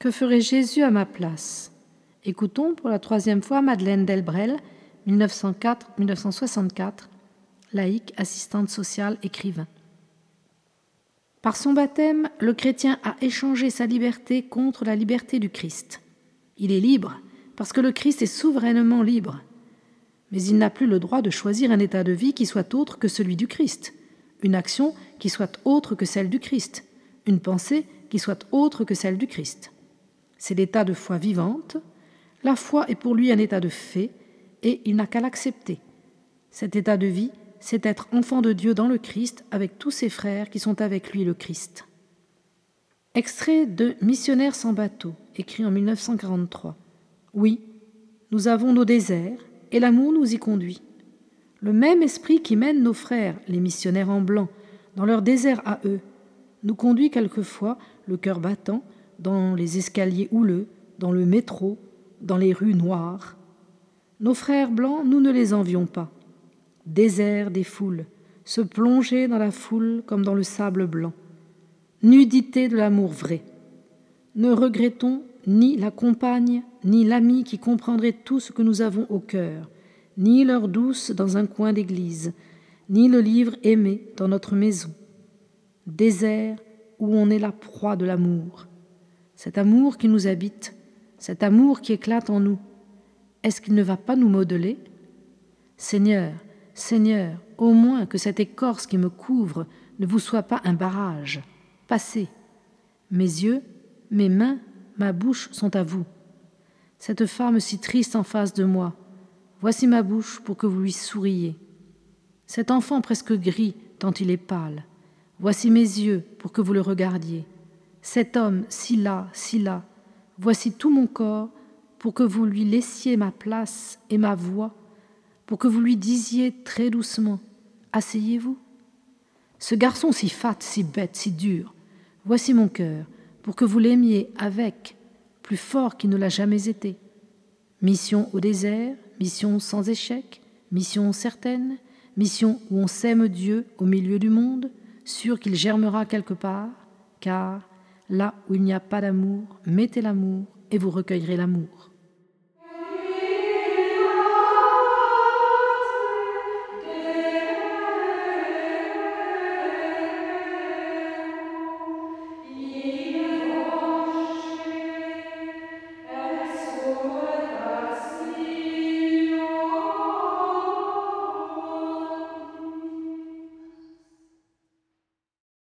Que ferait Jésus à ma place? Écoutons pour la troisième fois Madeleine Delbrel, 1904-1964, laïque, assistante sociale, écrivain. Par son baptême, le chrétien a échangé sa liberté contre la liberté du Christ. Il est libre parce que le Christ est souverainement libre. Mais il n'a plus le droit de choisir un état de vie qui soit autre que celui du Christ, une action qui soit autre que celle du Christ, une pensée qui soit autre que celle du Christ. C'est l'état de foi vivante. La foi est pour lui un état de fait, et il n'a qu'à l'accepter. Cet état de vie, c'est être enfant de Dieu dans le Christ avec tous ses frères qui sont avec lui le Christ. Extrait de Missionnaire sans bateau, écrit en 1943. Oui, nous avons nos déserts, et l'amour nous y conduit. Le même esprit qui mène nos frères, les missionnaires en blanc, dans leur désert à eux, nous conduit quelquefois, le cœur battant, dans les escaliers houleux, dans le métro, dans les rues noires. Nos frères blancs, nous ne les envions pas. Désert des foules, se plonger dans la foule comme dans le sable blanc. Nudité de l'amour vrai. Ne regrettons ni la compagne, ni l'ami qui comprendrait tout ce que nous avons au cœur, ni l'heure douce dans un coin d'église, ni le livre aimé dans notre maison. Désert où on est la proie de l'amour, cet amour qui nous habite, cet amour qui éclate en nous, est-ce qu'il ne va pas nous modeler? Seigneur, Seigneur, au moins que cette écorce qui me couvre ne vous soit pas un barrage. Passez. Mes yeux, mes mains, ma bouche sont à vous. Cette femme si triste en face de moi, voici ma bouche pour que vous lui souriez. Cet enfant presque gris tant il est pâle, voici mes yeux pour que vous le regardiez cet homme si là, si là, voici tout mon corps pour que vous lui laissiez ma place et ma voix, pour que vous lui disiez très doucement Asseyez-vous. Ce garçon si fat, si bête, si dur, voici mon cœur, pour que vous l'aimiez avec, plus fort qu'il ne l'a jamais été. Mission au désert, mission sans échec, mission certaine, mission où on sème Dieu au milieu du monde, sûr qu'il germera quelque part, car Là où il n'y a pas d'amour, mettez l'amour et vous recueillerez l'amour.